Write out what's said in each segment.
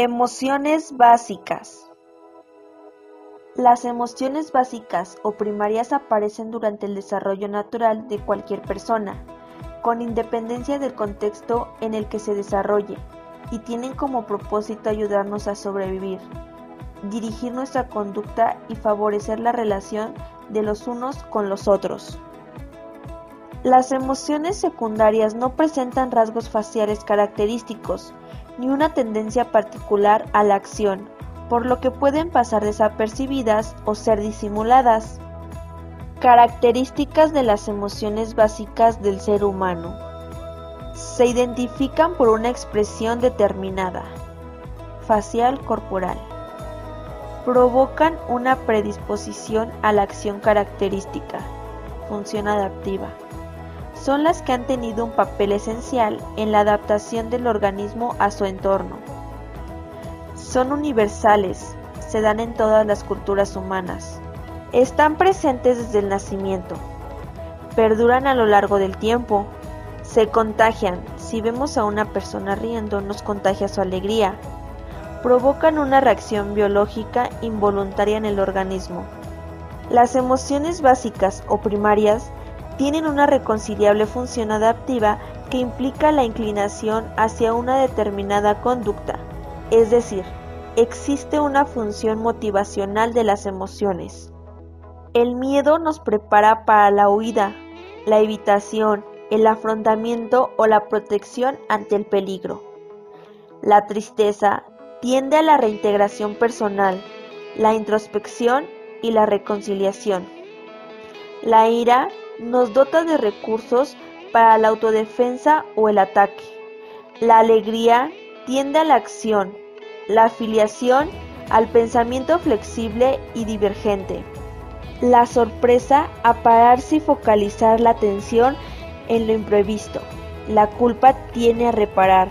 Emociones básicas Las emociones básicas o primarias aparecen durante el desarrollo natural de cualquier persona, con independencia del contexto en el que se desarrolle, y tienen como propósito ayudarnos a sobrevivir, dirigir nuestra conducta y favorecer la relación de los unos con los otros. Las emociones secundarias no presentan rasgos faciales característicos, ni una tendencia particular a la acción, por lo que pueden pasar desapercibidas o ser disimuladas. Características de las emociones básicas del ser humano. Se identifican por una expresión determinada, facial corporal. Provocan una predisposición a la acción característica, función adaptiva son las que han tenido un papel esencial en la adaptación del organismo a su entorno. Son universales, se dan en todas las culturas humanas. Están presentes desde el nacimiento. Perduran a lo largo del tiempo. Se contagian. Si vemos a una persona riendo, nos contagia su alegría. Provocan una reacción biológica involuntaria en el organismo. Las emociones básicas o primarias tienen una reconciliable función adaptiva que implica la inclinación hacia una determinada conducta, es decir, existe una función motivacional de las emociones. El miedo nos prepara para la huida, la evitación, el afrontamiento o la protección ante el peligro. La tristeza tiende a la reintegración personal, la introspección y la reconciliación. La ira nos dota de recursos para la autodefensa o el ataque. La alegría tiende a la acción, la afiliación al pensamiento flexible y divergente. La sorpresa a pararse y focalizar la atención en lo imprevisto. La culpa tiene a reparar.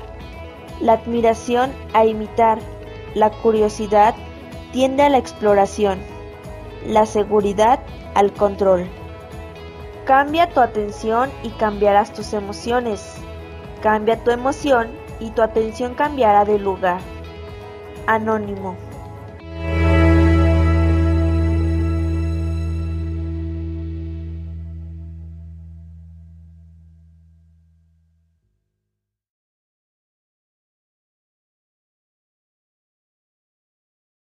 La admiración a imitar. La curiosidad tiende a la exploración. La seguridad al control. Cambia tu atención y cambiarás tus emociones. Cambia tu emoción y tu atención cambiará de lugar. Anónimo.